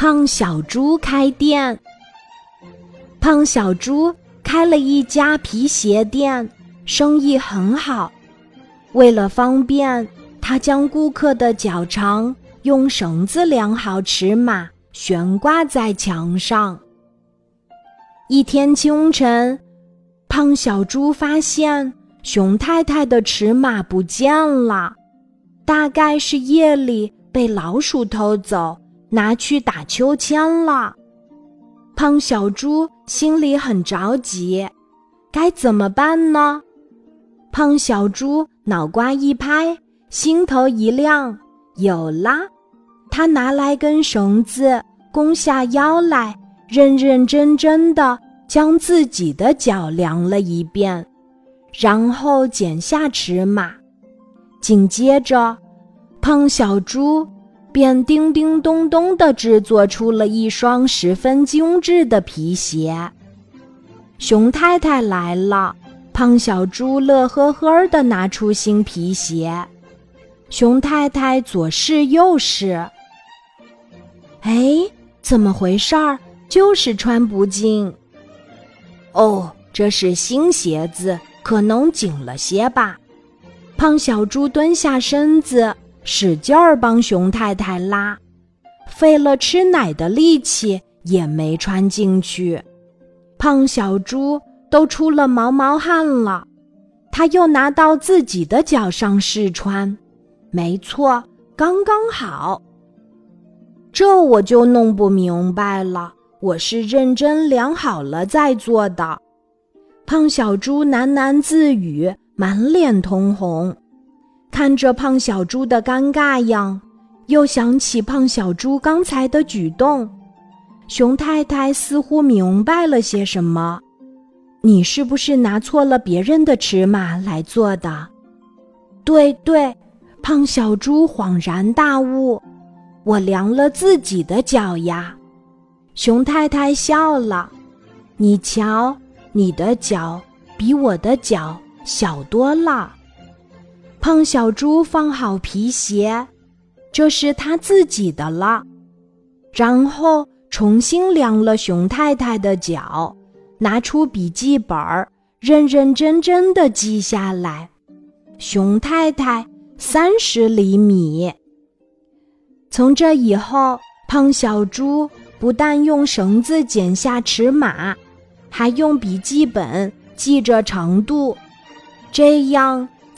胖小猪开店。胖小猪开了一家皮鞋店，生意很好。为了方便，他将顾客的脚长用绳子量好尺码，悬挂在墙上。一天清晨，胖小猪发现熊太太的尺码不见了，大概是夜里被老鼠偷走。拿去打秋千了，胖小猪心里很着急，该怎么办呢？胖小猪脑瓜一拍，心头一亮，有啦！他拿来根绳子，弓下腰来，认认真真的将自己的脚量了一遍，然后剪下尺码。紧接着，胖小猪。便叮叮咚咚地制作出了一双十分精致的皮鞋。熊太太来了，胖小猪乐呵呵地拿出新皮鞋。熊太太左试右试，哎，怎么回事儿？就是穿不进。哦，这是新鞋子，可能紧了些吧。胖小猪蹲下身子。使劲儿帮熊太太拉，费了吃奶的力气也没穿进去。胖小猪都出了毛毛汗了，他又拿到自己的脚上试穿，没错，刚刚好。这我就弄不明白了，我是认真量好了再做的。胖小猪喃喃自语，满脸通红。看着胖小猪的尴尬样，又想起胖小猪刚才的举动，熊太太似乎明白了些什么。你是不是拿错了别人的尺码来做的？对对，胖小猪恍然大悟，我量了自己的脚呀。熊太太笑了，你瞧，你的脚比我的脚小多了。胖小猪放好皮鞋，这是他自己的了。然后重新量了熊太太的脚，拿出笔记本，认认真真的记下来：熊太太三十厘米。从这以后，胖小猪不但用绳子剪下尺码，还用笔记本记着长度，这样。